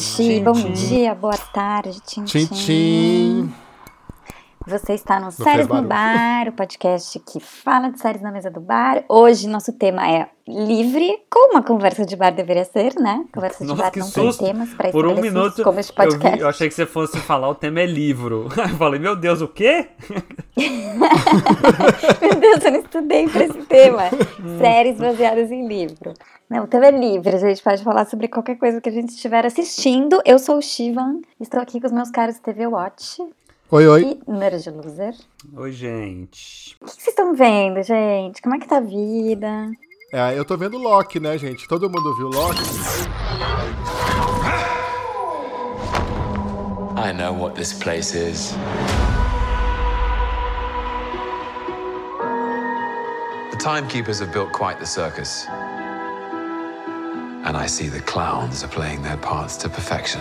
noite, bom dia, boa tarde, tchim, Tchim, tchim. Você está no fez Séries no. Bar, o podcast que fala de séries na mesa do bar. Hoje nosso tema é livre, como uma conversa de bar deveria ser, né? Conversa de Nossa, bar que não susto. tem temas para Por um minuto, como este eu, vi- podcast. eu achei que você fosse falar o tema é livro. Eu falei, meu Deus, o quê? Meu Deus, eu não estudei para esse tema. Séries baseadas em livro. Não, o tema é livre, a gente pode falar sobre qualquer coisa que a gente estiver assistindo. Eu sou o Shivan, estou aqui com os meus caros TV Watch Oi, oi. e Nerd Loser. Oi, gente. O que que vocês estão vendo, gente? Como é que tá a vida? É, eu tô vendo Loki, né, gente? Todo mundo viu Loki? I know what this place is. The timekeepers have built quite the circus. And I see the clowns are playing their parts to perfection.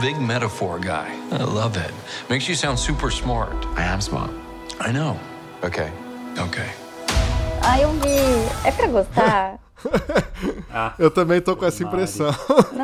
Big metaphor guy. I love it. Makes you sound super smart. I am smart. I know. Okay. Okay. Ai, eu vi. É pra gostar? ah, Eu também tô com essa Mari. impressão. Nossa,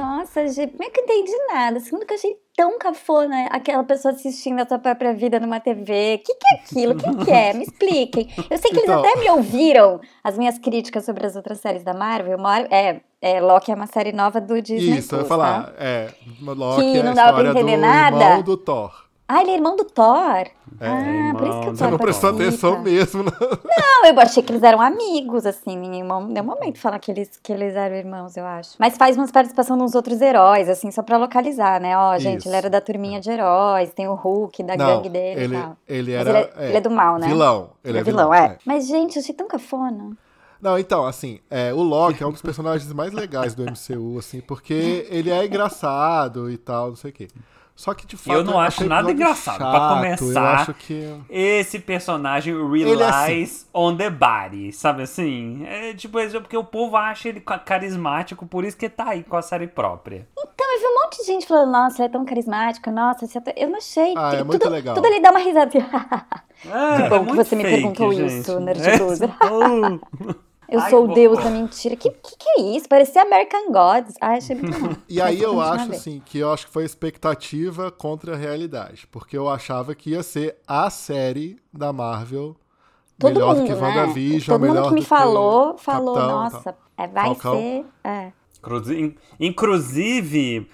gente, como é que eu entendi nada? Segundo que eu achei tão cafona aquela pessoa assistindo a sua própria vida numa TV. O que, que é aquilo? O que, que é? Me expliquem. Eu sei que eles Então- até me ouviram as minhas críticas sobre as outras séries da Marvel. Uma hora- é, é, Loki é uma série nova do Disney. Isso, eu ia Plus, falar. tá? É, Loki Que é não dava pra entender do nada. irmão do Thor. Ah, ele é irmão do Thor. É, ah, por isso que o irmão. Thor Você não prestou atenção mesmo, não. Não, eu achei que eles eram amigos, assim, em nenhum momento falar que eles, que eles eram irmãos, eu acho. Mas faz umas participação nos outros heróis, assim, só pra localizar, né? Ó, gente, Isso. ele era da turminha de heróis, tem o Hulk da Não, gangue dele ele, e tal. ele era. ele, é, ele é do mal, né? Vilão. Ele, é vilão, é. Mas, gente, eu achei tão cafona. Não, então, assim, é, o Loki é um dos personagens mais legais do MCU, assim, porque ele é engraçado e tal, não sei o quê. Só que, de fato, eu não acho nada engraçado. pra chato, começar, Eu acho que. esse personagem Ele é assim. relies on the body, sabe assim? É tipo, é porque o povo acha ele ca- carismático, por isso que tá aí com a série própria. Então, eu vi um monte de gente falando, nossa, ele é tão carismático, nossa, esse ator... eu não achei. Ah, é tudo, muito legal. Tudo ele dá uma risada assim. É, Que bom é que você me fake, perguntou gente. isso, Nerd É, Loser. oh. Eu Ai, sou o que deus da mentira. Que, que que é isso? Parecia American Gods. Ai, achei muito bom. E aí eu acho assim que eu acho que foi expectativa contra a realidade, porque eu achava que ia ser a série da Marvel Todo melhor mundo, do que né? WandaVision, Todo melhor mundo que me do falou, falou, Capitão, nossa, tal. é, vai Falcão. ser... É. Inclusi- Inclusive,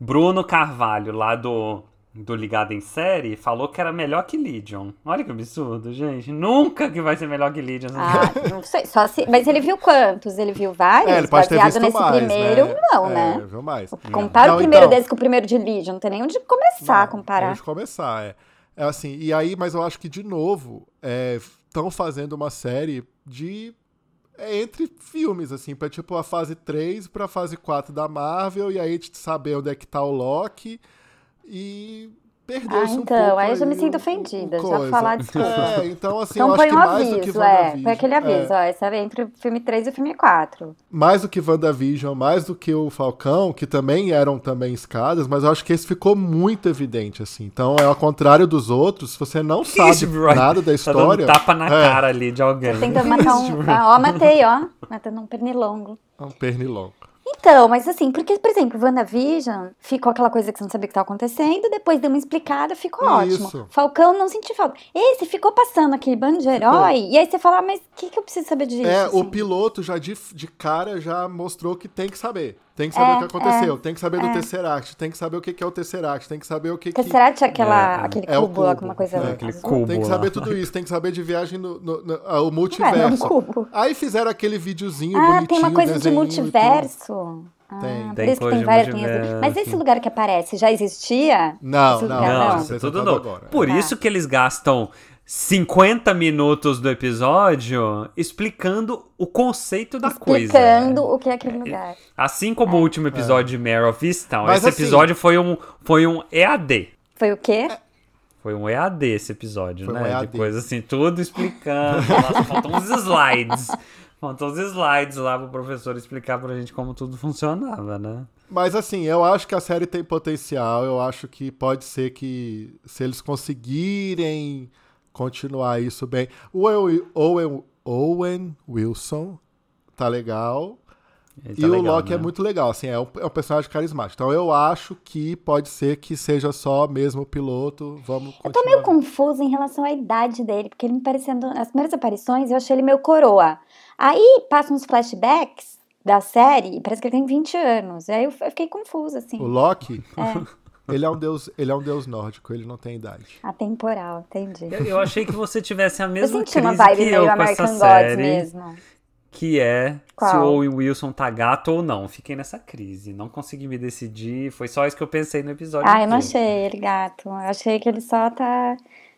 Bruno Carvalho, lá do, do Ligado em Série, falou que era melhor que Legion. Olha que absurdo, gente. Nunca que vai ser melhor que Legion. Ah, não sei, só se... Mas ele viu quantos? Ele viu vários? É, ele pode ter visto nesse mais, primeiro, né? não, É, né? viu mais. Compara Não, o primeiro então- desse com o primeiro de Legion, não tem nem onde começar a Não, comparar. Antes de começar, é. É assim, e aí, mas eu acho que, de novo, estão fazendo uma série de. é, entre filmes, assim, pra tipo a fase 3 pra fase 4 da Marvel, e aí a gente saber onde é que tá o Loki. E perdeu-se Ah, um então, pouco aí eu já me sinto ofendida, já coisa. falar desculpa. É, então assim, Então eu põe acho um que mais do que aviso, é. Põe aquele aviso, é, ó. Esse é entre o filme 3 e o filme 4. mais do que WandaVision, mais do que o Falcão, que também eram também escadas, mas eu acho que esse ficou muito evidente, assim. Então, é ao contrário dos outros, se você não sabe Isso, nada da Tá história... dando tapa na é, cara ali de alguém. Tentando matar um... Ah, ó, matei, ó. Matando um pernilongo. É um pernilongo. Então, mas assim, porque, por exemplo, WandaVision ficou aquela coisa que você não sabia o que estava acontecendo, depois deu uma explicada, ficou Isso. ótimo. Falcão não senti falta. Esse ficou passando aquele bando de herói, e aí você fala, ah, mas o que, que eu preciso saber disso? É, o assim? piloto já de, de cara já mostrou que tem que saber. Tem que saber É, o que aconteceu, tem que saber do Tesseract, tem que saber o que que é o Tesseract, tem que saber o que que... Tesseract é aquela, É, aquele é cubo lá cubo, com uma coisa é, aquele cubo. Tem que saber tudo isso, tem que saber de viagem no, no, no- ah, o Ué, não é um multiverso. cubo. Aí fizeram aquele videozinho Ah, bonitinho, tem uma coisa de e multiverso. Ah, Tem. por Tem isso que tem várias linhas. multiverso. Mas esse lugar que aparece já existia? Não, Esse não, lugar, Não, não. isso é Você tudo tá novo. agora. Por Tá. isso que eles gastam 50 minutos do episódio explicando o conceito da coisa. Explicando o que é aquele lugar. Assim como o último episódio de Mare of Easttown, esse assim- episódio foi um, foi um EAD. Foi o quê? Foi um EAD esse episódio, Foi um né? EAD. De coisa assim, tudo explicando. Faltam uns slides. Faltam uns slides lá pro professor explicar pra gente como tudo funcionava, né? Mas assim, eu acho que a série tem potencial. Eu acho que pode ser que se eles conseguirem continuar isso bem. O Owen, Owen, Owen Wilson. Tá legal. Ele e tá o legal, Loki né? é muito legal, assim, é um, é um personagem carismático. Então eu acho que pode ser que seja só mesmo o piloto. Vamos Eu tô continuar meio vendo. confusa em relação à idade dele, porque ele me parecendo. Nas primeiras aparições eu achei ele meio coroa. Aí passam uns flashbacks da série e parece que ele tem 20 anos. Aí eu fiquei confusa, assim. O Loki, ele é um deus, ele é um deus nórdico, ele não tem idade. Atemporal, entendi. Eu, eu achei que você tivesse a Eu mesma senti crise uma vibe que eu com American essa Gods série, mesmo. que é se Qual? o Owen Wilson tá gato ou não. Fiquei nessa crise, não consegui me decidir. Foi só isso que eu pensei no episódio. Ah, eu não achei ele gato. Eu achei que ele só tá.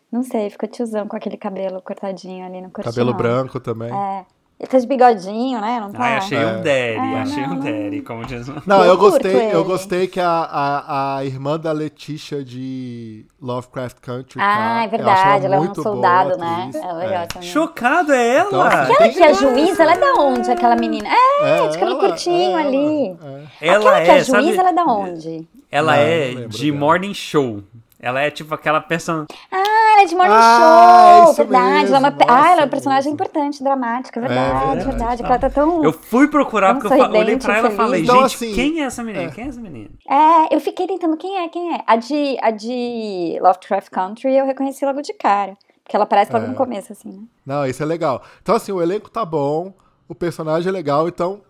Não sei, ficou tiozão com aquele cabelo cortadinho ali no curtinho. Cabelo branco também. É. Ele tá de bigodinho, né? Não tá? Ai, achei um daddy, É, achei não, um daddy, como diz. Não, Eu gostei, eu gostei que a, a, a irmã da Letícia de Lovecraft Country. Ah, tá? é verdade. Ela é um muito boa soldado, né? É legal também. Chocado é ela! Então, assim, Aquela que é juíza, ela é da onde, aquela menina? É, de cabelo ela, curtinho é ali. ela, é. ela aquela que é a é, sabe? juíza, ela é da onde? Ela Não, é não de dela. Morning Show. Ela é tipo aquela pessoa. Ah, ela é de Morning Ah, Show, verdade. ela é uma... mesmo, ah, ela é nossa, um personagem importante, dramática, verdade, verdade. verdade. que ela tá tão... Eu fui procurar porque eu olhei pra ela e falei, Então, gente, assim, quem é essa menina? Quem é essa menina? É, eu fiquei tentando quem é, quem é. A de, a de Lovecraft Country eu reconheci logo de cara. Porque ela aparece logo É. no começo, assim, né? Não, isso é legal. Então, assim, o elenco tá bom, o personagem é legal, então.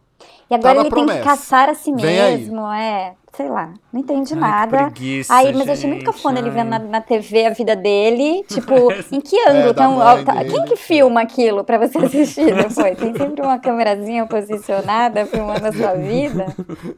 E agora na ele tem que caçar a si mesmo, é. Sei lá, não entendi Ai, que nada. preguiça, Aí, mas eu achei muito gente, cafona ele vendo na, na TV a vida dele. Tipo, em que ângulo? É, da tão mãe alta- dele. Quem que filma aquilo pra você assistir depois? Tem sempre uma câmerazinha posicionada filmando a sua vida.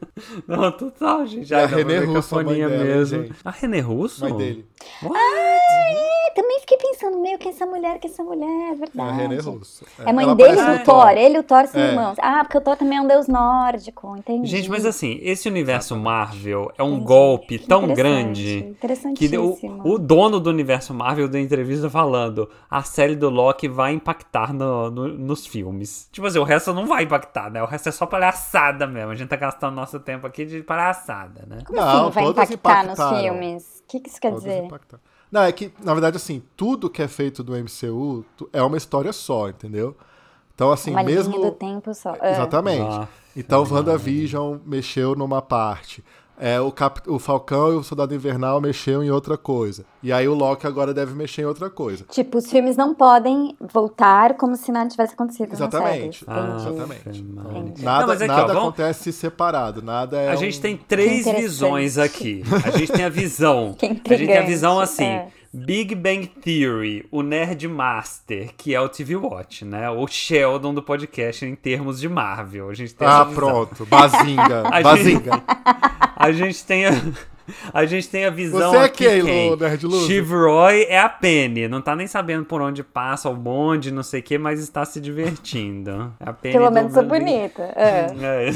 Não, total, gente. A Ai, não, René vou ver Russo, a dela, mesmo. gente? A René Russo? Mãe dele. É, também fiquei pensando, meio que essa mulher, que essa mulher, é É a verdade. René Russo. É mãe Ela dele do Thor. Ele e o Thor são É. irmãos. Ah, porque o Thor também é um deus nórdico, entendi. Gente, mas assim, esse universo Marvel é um Entendi. golpe Que tão grande que o, o dono do universo Marvel deu entrevista falando a série do Loki vai impactar no- no- nos filmes. Tipo assim, o resto não vai impactar, né? O resto é só palhaçada mesmo. A gente tá gastando nosso tempo aqui de palhaçada, né? Como Não, assim vai impactar nos impactaram. filmes? O que, que isso quer Todos dizer? impactaram. Não, é que, na verdade, assim, tudo que é feito do MCU é uma história só, entendeu? Então, assim, Uma mesmo. linha do tempo só. Exatamente. Ah, então, WandaVision mexeu numa parte. É, o, Cap... o Falcão e o Soldado Invernal mexeu em outra coisa. E aí o Loki agora deve mexer em outra coisa. Tipo, os filmes não podem voltar como se nada tivesse acontecido Exatamente. Ah. Exatamente. Entendi. Nada, Não, aqui, ó, nada vamos- acontece separado. Nada é. A um- gente tem três visões aqui. A gente tem a visão. A gente tem a visão assim. é. Big Bang Theory, o Nerd Master, que é o TV Watch, né? O Sheldon do podcast em termos de Marvel. A gente tem Ah, pronto. Bazinga. A gente- Bazinga. A gente tem a, a gente tem a visão Você é aqui quem, quem? Nerd Loser? Steve Roy é a Penny. Não tá nem sabendo por onde passa o bonde, não sei o que, mas está se divertindo. É a Penny Pelo menos sou Big- bonita. É. É,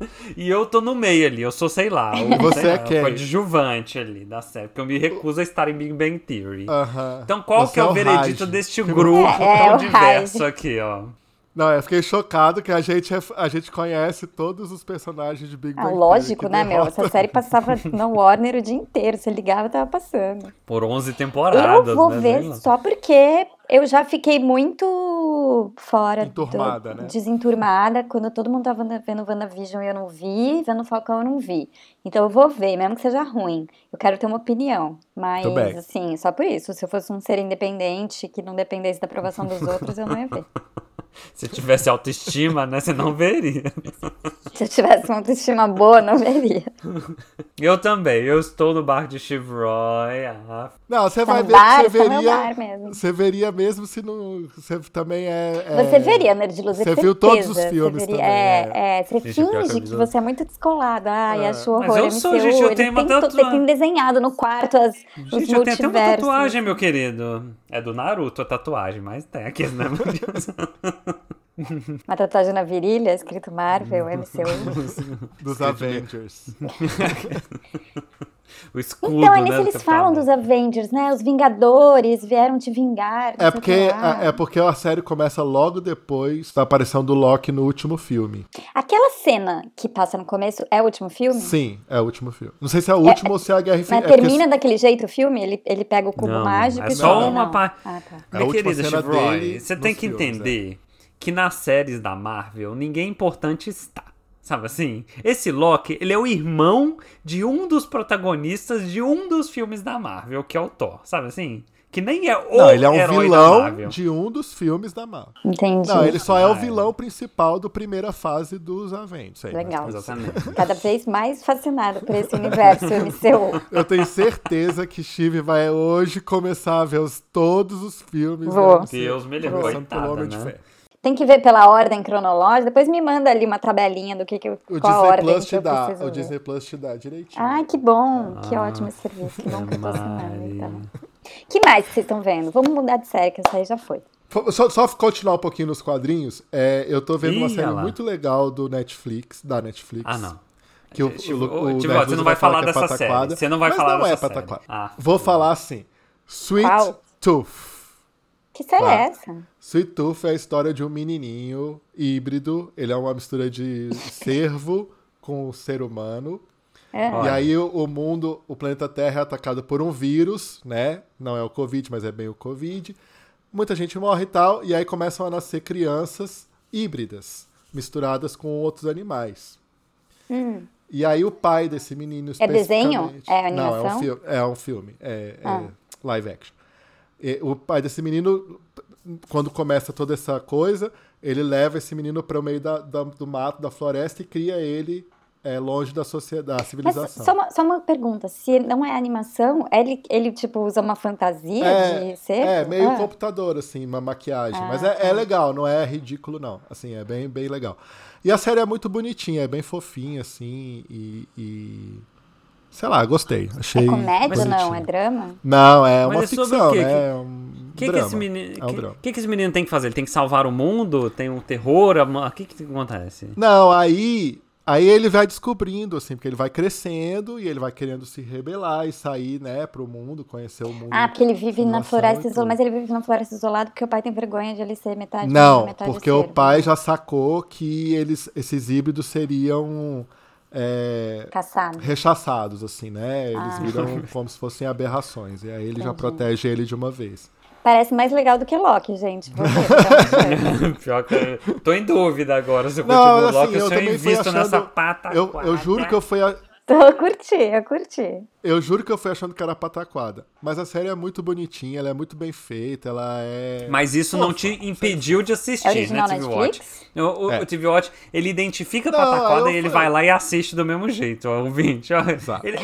E eu tô no meio ali, eu sou, sei lá, o, Você sei é lá, quem? o coadjuvante ali da série, porque eu me recuso a estar em Big Bang Theory. Aham. Então qual Você que é o Raj. veredito deste grupo É, é tão o diverso Raj. aqui, ó? Não, eu fiquei chocado que a gente, é- a gente conhece todos os personagens de Big Ah, Bang lógico, Theory, né, que meu? derrota- Essa série passava no Warner o dia inteiro. Você ligava, tava passando. Por 11 temporadas, Eu vou né? ver só porque eu já fiquei muito fora. do- Enturmada, né? Desenturmada. Quando todo mundo tava vendo WandaVision e eu não vi, vendo Falcão eu não vi. Então eu vou ver, mesmo que seja ruim. Eu quero ter uma opinião. Mas, assim, só por isso. Se eu fosse um ser independente que não dependesse da aprovação dos outros, eu não ia ver. Se tivesse autoestima, né, você não veria. Se eu tivesse uma autoestima boa, eu não veria. Eu também, eu estou no bar de Steve Roy. ah, Não, você Tá vai no ver bar, que você tá veria. mesmo. Você veria mesmo se não. Você também é. é- Você veria, Nerd Loser, Você viu todos os filmes veria- também, É, é, você Gente, finge que você é muito descolado. Ai, É. acho horror. Mas eu sou, MCU, gente, eu ele tenho uma tem, to- tatua- tem desenhado no quarto as, os Gente, eu tenho até uma tatuagem, meu querido. É do Naruto a tatuagem, mas tem aqui, né? Uma tatuagem na virilha, escrito Marvel, MCU. Dos Avengers. O escudo, Então, é né, nesse do eles falam dos. Avengers, né? Os Vingadores vieram te vingar. É porque, que lá. é porque a série começa logo depois da aparição do Loki no último filme. Aquela cena que passa no começo é o último filme? Sim, é o último filme. Não sei se é o último ou se é a Guerra Mas é porque termina daquele jeito o filme? Ele, ele pega o cubo Não, mágico é e só uma parte. Ah, tá. É a última querida cena Chivroy, dele você tem que filmes, é. Que nas séries da Marvel, ninguém importante está. Sabe assim? Esse Loki, ele é o irmão de um dos protagonistas de um dos filmes da Marvel, que é o Thor. Sabe assim? Que nem é o Não, ele é um vilão de um dos filmes da Marvel. Entendi. Não, ele só é Ah, o é. vilão principal do primeira fase dos Avengers. aí, Legal. mas- Exatamente. Cada vez mais fascinada por esse universo MCU. Eu tenho certeza que Steve vai hoje começar a ver os, todos os filmes. Vou. MCU, Deus me livre, começando pelo coitada, Homem de né? Ferro. Tem que ver pela ordem cronológica. Depois me manda ali uma tabelinha do que, que O qual Disney ordem Plus que te dá. preciso O ver. Disney Plus te dá direitinho. Ai, que bom. que Ah, ótimo esse serviço. Que bom que eu tô assinando, então. que mais que vocês estão vendo? Vamos mudar de série, que essa aí já foi. Só, só continuar um pouquinho nos quadrinhos, é, eu tô vendo uma Ih, série olha lá. muito legal do Netflix, da Netflix. Ah, não. Que o, Tipo, o, o ô, Nerd tipo, você não vai falar que é dessa série. pataquada, Você não vai mas falar não é dessa série. pataquada. Ah, Vou falar assim. Sweet Qual? Tooth. Que série Tá. é essa? Sweet Tooth é a história de um menininho híbrido. Ele é uma mistura de cervo com ser humano. É. E aí o, mundo, o planeta Terra é atacado por um vírus, né? Não é o Covid, mas é bem o Covid. Muita gente morre e tal, e aí começam a nascer crianças híbridas, misturadas com outros animais. E aí o pai desse menino Hum. É desenho? É Não, é um animação? filme. É um filme. É, é Ah. live action. E o pai desse menino, quando começa toda essa coisa, ele leva esse menino para o meio da- da- do mato, da floresta, e cria ele é, longe da sociedade, da civilização. só uma, só uma pergunta. Se não é animação, ele, ele tipo, usa uma fantasia É, de ser? é, meio Ah. computador, assim, uma maquiagem. Ah, Mas é, é tá. legal, não é ridículo, não. Assim, é bem, bem legal. E a série é muito bonitinha, é bem fofinha, assim, e. e- Sei lá, gostei. Achei. É comédia ou não? bonitinho. É drama? Não, é uma Mas é sobre ficção, o quê? né? É um O que, que, esse menino, É um que, drama. que, que esse menino tem que fazer? Ele tem que salvar o mundo? Tem um terror? O que, que acontece? Não, aí. Aí ele vai descobrindo, assim, porque ele vai crescendo e ele vai querendo se rebelar e sair, né, pro mundo, conhecer o mundo. Ah, porque ele vive na floresta isolada. Mas ele vive na floresta isolada porque o pai tem vergonha de ele ser metade Não, metade porque o cervo. pai já sacou que eles, esses híbridos seriam é, rechaçados, assim, né? Eles Ah. viram como se fossem aberrações. E aí ele já Entendi. protege ele de uma vez. Parece mais legal do que Loki, gente. Pior que eu tô em dúvida agora se eu Não, continuo assim, Loki eu se eu invisto achando- nessa pata. Eu, eu juro que eu fui a- eu curti, eu curti. eu juro que eu fui achando que era pataquada. Mas a série é muito bonitinha, ela é muito bem feita, ela é. Mas isso não te impediu de assistir, É né, TV? Watch? O, o, É. o TV Watch, ele identifica a Não, pataquada e ele falei. vai lá e assiste do mesmo jeito, ó, ouvinte. Ó, Exato. Ele-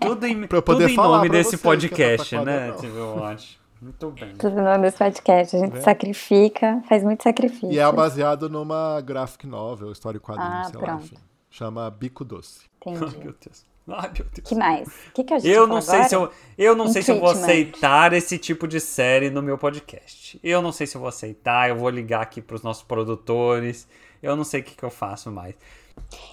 tudo em, Pra eu poder tudo em falar nome desse é podcast, né, não. TV Watch? Muito bem. Tudo no nome desse podcast. A gente sacrifica, faz muito sacrifício. E é baseado numa graphic novel, história em quadrinhos, Ah, sei lá, pronto. enfim. Chama Bico Doce. Ai, Entendi. meu Deus. Ai, meu Deus. que mais? O que, que a gente Eu vai não sei se eu, agora? eu não sei se eu vou aceitar esse tipo de série no meu podcast. Eu não sei se eu vou aceitar, eu vou ligar aqui pros nossos produtores. Eu não sei o que, que eu faço mais.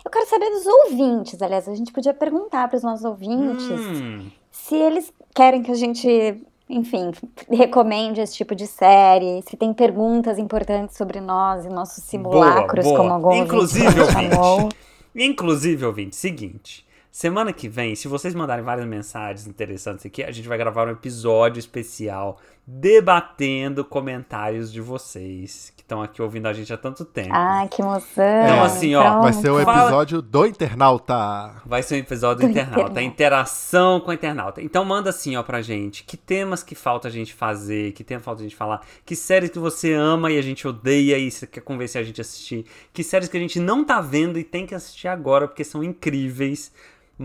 Eu quero saber dos ouvintes, aliás. A gente podia perguntar para os nossos ouvintes Hum, se eles querem que a gente, enfim, recomende esse tipo de série, se tem perguntas importantes sobre nós e nossos simulacros, boa. como algum Inclusive, ouvinte ouvinte. Inclusive, ouvinte, seguinte. Semana que vem, se vocês mandarem várias mensagens interessantes aqui, a gente vai gravar um episódio especial debatendo comentários de vocês que estão aqui ouvindo a gente há tanto tempo. Ah, que emoção. Então, assim, ó, Vai ser o Fala- episódio do internauta. Vai ser um episódio do internauta, interação com o internauta. Então manda assim, ó, pra gente, que temas que falta a gente fazer, que tema falta a gente falar, que séries que você ama e a gente odeia e você quer convencer a gente a assistir, que séries que a gente não tá vendo e tem que assistir agora porque são incríveis.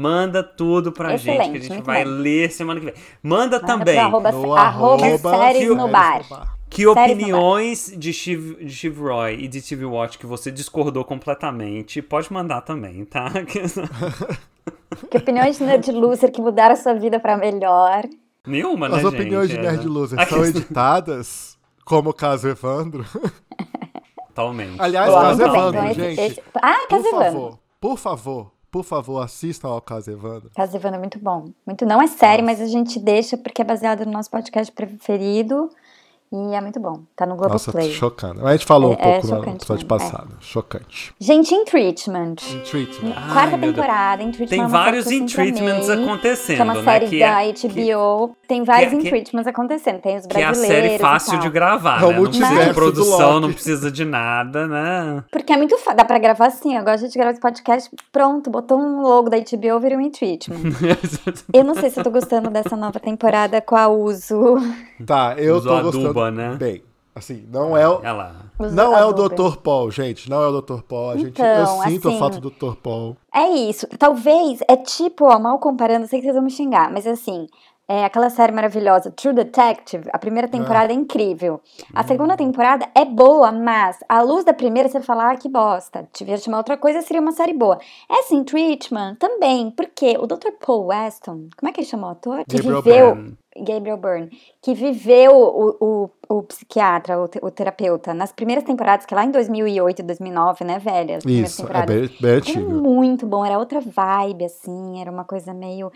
Manda tudo pra Excelente, gente que a gente vai bem. ler semana que vem. Manda Manda também arroba, No arroba arroba séries Séries no no bar. Que opiniões de Chiv, de Chiv Roy e de TV Watch que você discordou completamente, pode mandar também, tá? Que opiniões de Nerd Loser que mudaram a sua vida para melhor. Nenhuma, né, As opiniões gente? de Nerd É, Loser Aqui- são editadas, como o caso Evandro. Totalmente. Aliás, Boa, caso Evandro, gente. esse- Ah, Por Caso Evandro. favor, por favor, por favor, assistam ao caso Evandro. Caso Evandro é muito bom. Muito não é série, mas a gente deixa porque é baseado no nosso podcast preferido. E é muito bom. Tá no Nossa, Globoplay. chocando. A gente falou um É- é pouco no chocante episódio mesmo, é. passado. Chocante. Gente, em Treatment. Em Treatment. Ai, Quarta Deus. temporada, em Treatment. Tem é vários que sempre treatments amei, acontecendo, Que é uma né? série Que da é- HBO. tem vários que é- in treatments acontecendo. Tem os Que é a brasileiros. série fácil de gravar, É né? Não precisa de produção, não precisa de nada, né? Porque é muito fácil. Dá pra gravar assim. Eu gosto de gravar esse podcast. Pronto, botou um logo da HBO, virou um in treatment. eu não sei se eu tô gostando dessa nova temporada com a Uso. Tá, eu Usou tô a gostando. Né? Bem, assim, não é o. Não é o. Dr. Paul, gente. Não é o Dr. Paul. A gente, eu Então, sinto assim- a falta do Dr. Paul. É isso. Talvez, é tipo, ó, mal comparando, eu sei que vocês vão me xingar, mas assim, é aquela série maravilhosa, True Detective, a primeira temporada é incrível. A segunda temporada é boa, mas à luz da primeira você fala, ah, que bosta, devia chamar outra coisa, seria uma série boa. Essa em Treatment também, porque o Dr. Paul Weston, como é que ele chamou o ator? Que Gabriel viveu... Gabriel Byrne, que viveu o, o, o psiquiatra, o, o terapeuta, nas primeiras temporadas, que é lá em 2008 e 2009, né, velha? Isso, é bem, bem Era muito bom, era outra vibe, assim, era uma coisa meio.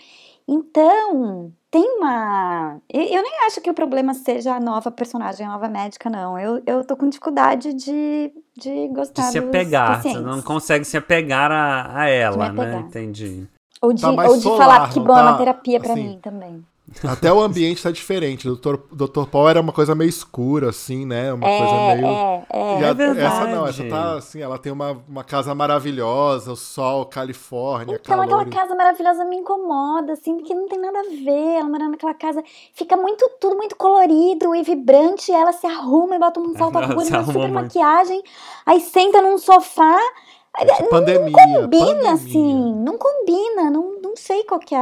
Então, tem uma. Eu, nem acho que o problema seja a nova personagem, a nova médica, não. Eu, eu tô com dificuldade de, de De gostar se dos apegar. Você não consegue se apegar a, a ela, De né? Entendi. Ou de, Tá ou de solar, falar que bom é tá? uma terapia pra Assim, mim também. Até o ambiente tá diferente. O Dr. Dr. Paul era uma coisa meio escura, assim, né? Uma coisa É, meio. é, é. E a- verdade. essa não, essa tá assim, ela tem uma, uma casa maravilhosa, o sol, Califórnia, Então, calor. aquela casa maravilhosa me incomoda, assim, porque não tem nada a ver. Ela morando naquela casa, fica muito, tudo muito colorido e vibrante. e ela se arruma e bota um salto se uma super muito. maquiagem, aí senta num sofá. De pandemia. Combina, pandemia. assim, não combina, não, não sei qual que é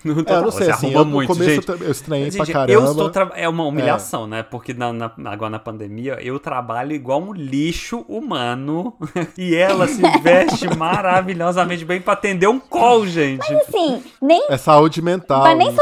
Não, É, eu total, não sei, você assim, arruma eu, muito, começo gente. eu estranhei Gente, pra caramba. eu estou tra- É uma humilhação, né? Porque na, na- agora na pandemia eu trabalho igual um lixo humano e ela se veste maravilhosamente bem pra atender um call, gente. Assim, nem. É saúde mental. Mas nem isso.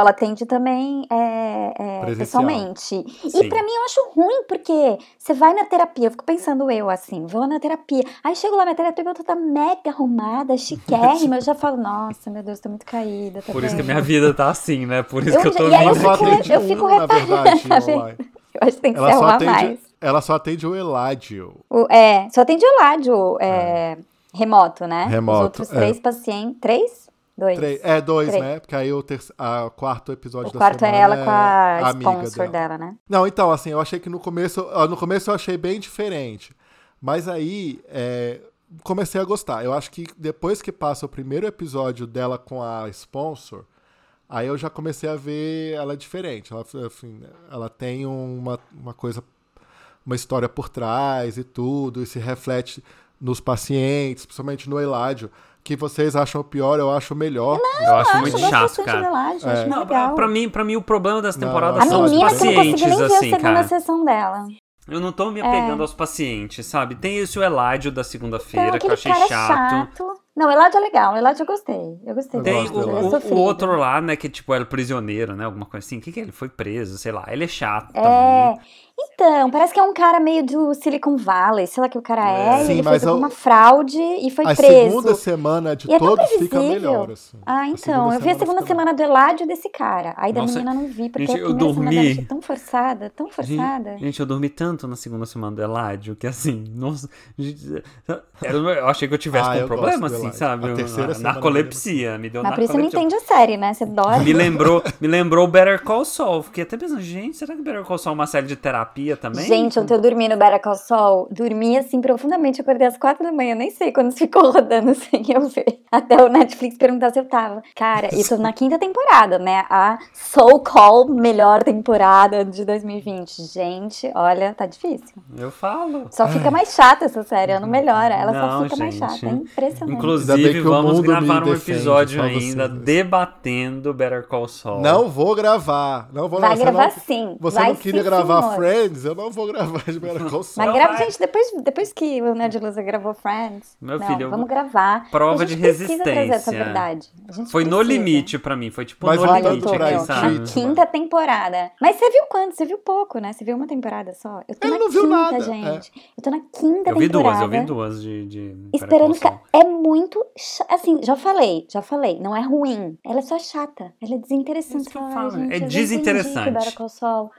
Ela atende também é, é, pessoalmente. Sim. E pra mim eu acho ruim, porque você vai na terapia, eu fico pensando eu assim, vou na terapia. Aí chego lá, minha terapeuta tá mega arrumada, chiquérrima. eu já falo, nossa, meu Deus, tô muito caída. Tá Por isso que a minha vida tá assim, né? Por isso Eu que eu tô já- e eu fico- eu fico um, na reparando, verdade, tá. Eu acho que tem que Ela se só, arrumar atende, mais. ela só atende o Eládio. O- é, só atende o ládio é, remoto, né? Remoto, Os outros é. três pacientes. Três? Dois. Três- é, dois, Três. né? Porque aí o, terce- a, quarto episódio O da quarto semana é ela com a, sponsor dela. dela, né? Não, então, assim, eu achei que no começo. ah, No começo eu achei bem diferente. Mas aí é, comecei a gostar. Eu acho que depois que passa o primeiro episódio dela com a sponsor, aí eu já comecei a ver ela diferente. Ela, assim, ela tem uma, uma coisa, uma história por trás e tudo, e se reflete nos pacientes, principalmente no Eládio. Que vocês acham pior, eu acho melhor. Eu acho Eu muito chato, cara. da Ládio, É. acho Não, pra, pra mim, pra mim, o problema das Não, temporadas A eu são os não pacientes, ver a assim, segunda cara. sessão dela. Eu não tô me É. apegando aos pacientes, sabe? Tem esse o Eládio da Então, segunda-feira, que eu achei cara é chato. chato. Não, o Eládio é legal, o Eládio eu gostei. Eu gostei Eu Tem o, é o- o outro lá, né, que tipo era prisioneiro, né? Alguma coisa assim. O que, que é? ele foi preso, sei lá. Ele é chato É. também. Então, parece que é um cara meio do Silicon Valley, sei lá que o cara é. Sim, ele mas fez eu- alguma fraude e foi a preso. segunda semana de E é tão todos fica previsível. melhor. Assim. Ah, A então, eu vi a segunda fica semana do Eládio desse cara. Aí da Nossa, menina eu não vi, porque gente, a eu semana dormi. achei tão forçada, tão forçada. Gente, gente, eu dormi tanto na segunda semana do Eládio que assim, nossa. gente, eu, achei que eu tivesse Ah, um problema, do assim, sabe? A terceira narcolepsia, me deu Mas por isso você não entende a série, né? Você dorme. Me lembrou, me lembrou Better Call Saul. Fiquei até pensando, gente, será que Better Call Saul é uma série de terapia também? Gente, ontem eu dormi no Better Call Saul, dormi assim profundamente, eu acordei às quatro da manhã, nem sei quando ficou rodando sem eu ver. Até o Netflix perguntar se eu tava. Cara, tô na quinta temporada, né? A So Call melhor temporada de 2020. Gente, olha, tá difícil. Eu falo. Só fica mais chata essa série, ela não melhora, ela Não, só fica mais gente. chata. É impressionante. Bem Inclusive, que o vamos mundo gravar me um defende, episódio só ainda vocês. debatendo Better Call Saul. Não vou gravar. Não vou Vai você gravar não, sim. Você vai não queria sim, gravar senhor. Friends, eu não vou gravar de Better Call Saul. Mas grava, gente, depois, depois que o Nerd Lusa gravou Friends. Meu não, filho, vamos gravar. prova de trazer essa resistência. verdade. A gente Foi no precisa. limite pra mim, foi tipo Mas no limite pra aqui, sabe? na quinta temporada. Mas você viu quanto? Você viu pouco, né? Você viu uma temporada só. Eu tô Ele na não viu quinta, nada, gente. Eu tô na quinta Eu vi temporada. duas, eu vi duas de. de Esperando Better Call ficar. É muito. Cha- Assim, já falei, já falei. Não é ruim. Ela é só chata. Ela é desinteressante. Isso que eu Ai, falo, gente, é desinteressante.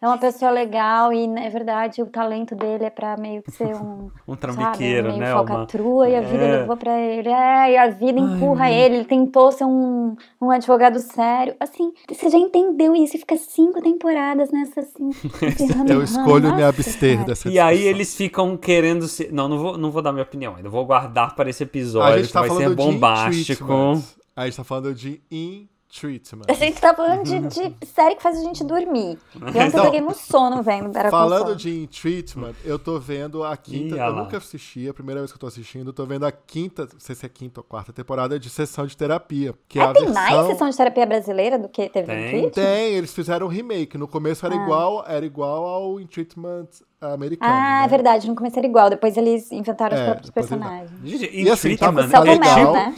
é uma pessoa legal e, na verdade, o talento dele é pra meio que ser um. Um sabe, trambiqueiro, meio né? Uma... falcatrua e a vida É. levou pra ele. É, e a vida empurra ele. Ele tentou ser um, um advogado sério. Assim, você já entendeu isso e fica cinco temporadas nessa assim. Eu ramo. escolho me Nossa, abster cara. dessa E aí eles ficam querendo se. Não, não vou, não vou dar minha opinião ainda. Vou guardar para esse A episódio gente que tá vai ser falando de bombástico. in-treatment. A gente tá falando de in treatment. A gente tá falando de, de série que faz a gente dormir. E ontem eu Então, peguei no sono Call Falando de In Treatment, eu tô vendo a quinta. Ih, eu nunca assisti, é a primeira vez que eu tô assistindo. Eu tô vendo a quinta, não sei se é quinta ou quarta temporada de sessão de terapia. Que é Ah, a tem versão... mais sessão de terapia brasileira do que teve Tem. em Twitch? Tem, eles fizeram um remake. No começo Ah. era igual, era igual ao In Treatment americano. Ah, né? é verdade, no começo era igual. Depois eles inventaram os É, próprios depois eles- personagens. Gente, E assim, tá Treatment tá é legal, tipo- né?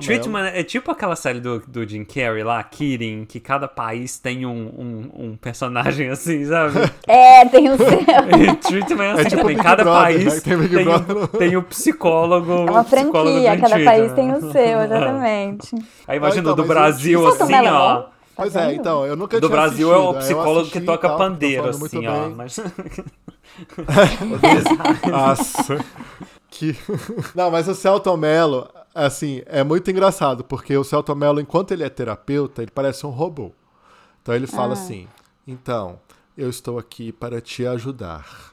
Treatment é tipo aquela série do, do Jim Carrey lá, Kidding, que cada país tem um, um, um personagem assim, sabe? É, tem o seu. In Treatment é assim, tipo também. Big cada Brother, país né? Tem tem, o- tem o psicólogo. É uma psicólogo franquia, cada país tem o seu, exatamente. Aí imagina então, do Brasil assim, é ó. Bom? Pois Tá é, então, eu nunca Do Brasil é o assistido, aí eu psicólogo assisti que toca tal, pandeiro, muito assim, ó. Mas... Nossa. que... Não, mas o Celton Mello, assim, é muito engraçado, porque o Celton Mello, enquanto ele é terapeuta, ele parece um robô. Então ele fala assim: então, eu estou aqui para te ajudar.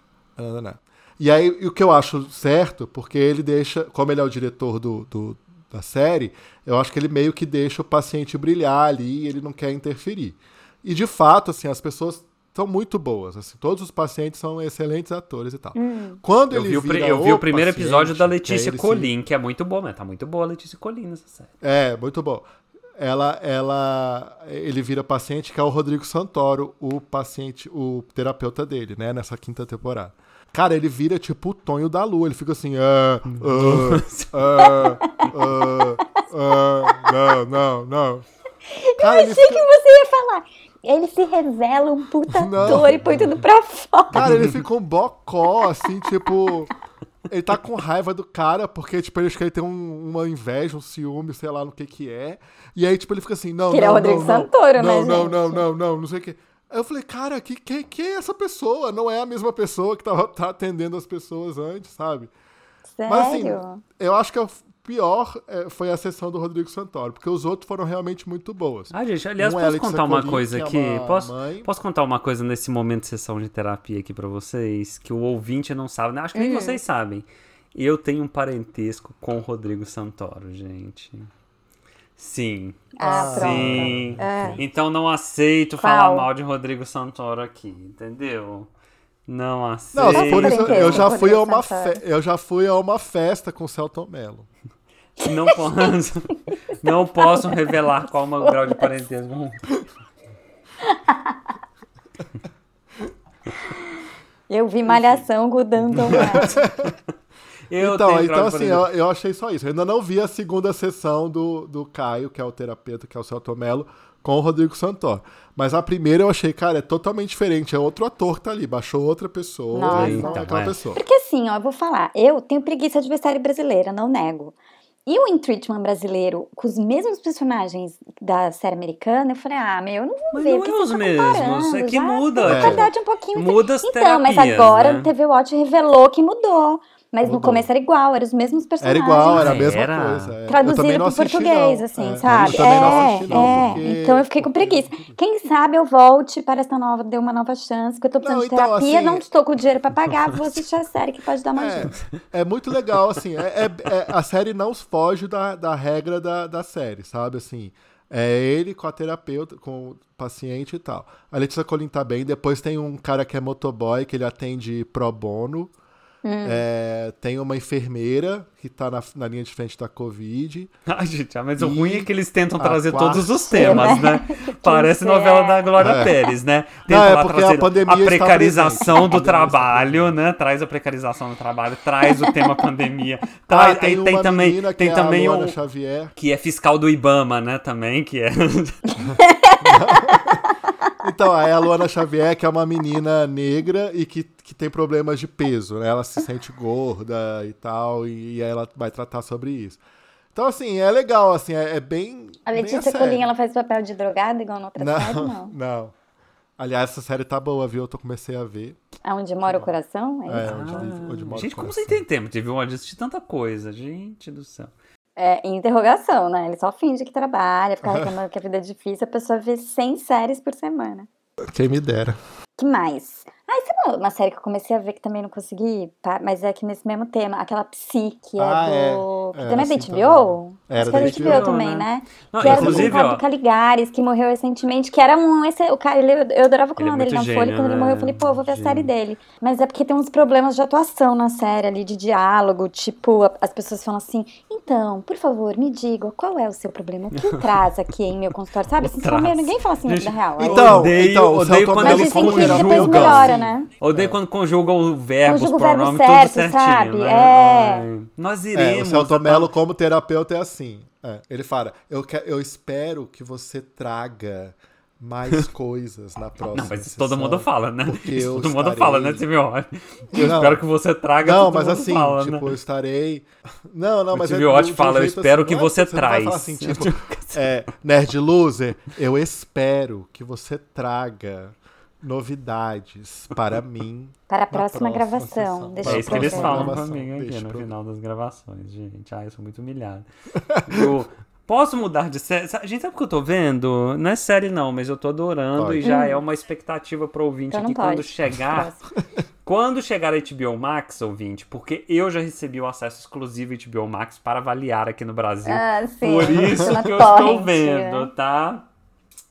E aí, o que eu acho certo, porque ele deixa, como ele é o diretor do, do- da série, eu acho que ele meio que deixa o paciente brilhar ali e ele não quer interferir. E de fato, assim, as pessoas são muito boas. Assim, todos os pacientes são excelentes atores e tal. Quando Eu ele vi, o, vira eu vi o primeiro paciente, episódio da que Letícia ele se- Colin, que é muito bom, né? Tá muito boa a Letícia Colin nessa série. É, muito bom. Ela, ela, ele vira paciente, que é o Rodrigo Santoro, o paciente, o terapeuta dele, né, nessa quinta temporada. Cara, ele vira tipo o Tonho da Lua, ele fica assim, ah, ah, ah, ah, ah, não, não, não. Cara, ele Achei fica, que você ia falar. Ele se revela um puta Não. ator e põe tudo pra fora. cara, ele fica um bocó, assim, tipo... Ele tá com raiva do cara, porque, tipo, ele acha que ele tem um- uma inveja, um ciúme, sei lá no que que é. E aí, tipo, ele fica assim, não, Que ele é não, o Rodrigo não, não, Santoro, né, não, não, não, não, não, não sei o que. Aí eu falei, cara, que, que, que é essa pessoa? Não é a mesma pessoa que tava tá atendendo as pessoas antes, sabe? Sério? Mas assim, eu acho que o pior é, foi a sessão do Rodrigo Santoro, porque os outros foram realmente muito boas. Ah, gente, aliás, Um é posso Alex contar uma coisa é aqui? uma Posso, mãe. posso contar uma coisa nesse momento de sessão de terapia aqui pra vocês? Que o ouvinte não sabe, né? Acho que nem Hum. vocês sabem. Eu tenho um parentesco com o Rodrigo Santoro, gente. Sim. Ah, pronto. Sim. É. Então não aceito Qual? falar mal de Rodrigo Santoro aqui, entendeu? Não Não, aceito. por isso eu já fui a Rodrigo uma fe- eu já fui a uma festa com o Celton Mello. Não posso, não posso revelar qual é o meu grau de parentesco. Eu vi Malhação com o Danton Matos. Eu então, tenho então assim, eu, eu achei só isso. Eu ainda não vi a segunda sessão do, do Caio, que é o terapeuta, que é o Celton Mello, com o Rodrigo Santoro. Mas a primeira eu achei, cara, é totalmente diferente. É outro ator que tá ali. Baixou outra pessoa. Nossa. e não é aquela pessoa. Porque assim, ó, eu vou falar, eu tenho preguiça de ver série brasileira, não nego. E o Intreatment brasileiro, com os mesmos personagens da série americana, eu falei, ah, meu, eu não vou Mas ver. não é os tá mesmos, é que já muda, A É. qualidade é um pouquinho... Muda as Então, mas agora né? o TV Watch revelou que mudou. Mas no Mudou. começo era igual, eram os mesmos Era personagens. igual, era a mesma era? coisa. é. Traduzido não pro assisti, português, não. assim, É, sabe? Eu não é, assisti, não. é. porque- Então eu fiquei com preguiça. Quem sabe eu volte para essa nova, dê uma nova chance, porque eu tô precisando Não, de então, terapia, assim- não estou com dinheiro pra pagar, vou assistir a série que pode dar uma ajuda. É, é muito legal, assim. é- é- é- a série não foge da, da regra da, da série, sabe? Assim, é ele com a terapeuta, com o paciente e tal. A Letícia Colin tá bem. Depois tem um cara que é motoboy, que ele atende pro bono. É, tem uma enfermeira que tá na, na linha de frente da Covid. Ah, gente, ah, mas o ruim é que eles tentam a trazer quarta todos os temas, né? Parece novela da Glória É. Pérez, né? Não, Tenta é lá porque trazer a pandemia está precarização do A está trabalho, né? Traz a precarização do trabalho, traz o tema pandemia. Ah, Traz, tem aí tem uma também, que tem é também a o Xavier. que é fiscal do IBAMA, né? Também, que é. Então, aí a Luana Xavier, que é uma menina negra e que, que tem problemas de peso, né? Ela se sente gorda e tal, e, e aí ela vai tratar sobre isso. Então, assim, é legal, assim, é, é bem. A Letícia. Colinha, ela faz papel de drogada igual na outra série, Não, não. não. Aliás, essa série tá boa, viu? Eu tô, comecei a ver. Aonde mora o coração? É É, onde, vive- onde mora gente, o como você tem tempo de ver uma de assistir tanta coisa? Gente do céu. É, interrogação, né? Ele só finge que trabalha, fica reclamando que a vida é difícil, a pessoa vê 100 séries por semana. Quem me dera. que mais? Ah, isso é uma, uma série que eu comecei a ver que também não consegui, tá? mas é que nesse mesmo tema, aquela Psi, que é Ah, é. do. Que Era também é da assim HBO? Era Acho que é da HBO, HBO, também, né? né? Não, que era do Ricardo ó, Caligares, que morreu recentemente, que era um. Esse, o cara, ele, eu adorava o Ele é canal dele na Folha, quando ele né? morreu, eu falei, pô, eu vou ver a Gênio. série dele. Mas é porque tem uns problemas de atuação na série ali, de diálogo, tipo, a- as pessoas falam assim, então, por favor, me diga, qual é o seu problema? O que traz aqui em meu consultório? Sabe? Assim, traz. meu, ninguém fala assim na vida real. Aí- Então, Odeio- então, o odeio Celton quando eles que depois melhora, assim, né? Odeio quando conjuga o verbo, Conjuga os o verbo pronomes, certo, tudo certinho, sabe? né? É. Ai, Nós É, iremos. o Celto tá- Mello, como terapeuta, é assim. É, ele fala: eu, que- eu espero que você traga mais coisas na próxima. Não, mas isso sessão, todo mundo fala, né? porque Isso eu todo mundo estarei- fala, né, Simeone? Eu Não. espero que você traga Não, mas mundo assim, fala, tipo, né? eu estarei. Não, não, O mas é de um fala, eu espero assim, que não é- você traz. assim, tipo, é, Nerd Loser, eu espero que você traga novidades para mim. Para a na próxima gravação sessão. deste É Para isso que a eles próxima falam gravação comigo aqui deste no programa. final das gravações, gente. Ah, eu sou muito humilhado. Eu posso mudar de série? Gente, sabe o que eu tô vendo? Não é série não, mas eu tô adorando Pode. e já é uma expectativa pro ouvinte Então aqui quando pode. chegar. Próximo. Quando chegar a HBO Max, ouvinte, porque eu já recebi o acesso exclusivo à HBO Max para avaliar aqui no Brasil. Ah, sim. Por isso Na que eu estou vendo, né? tá?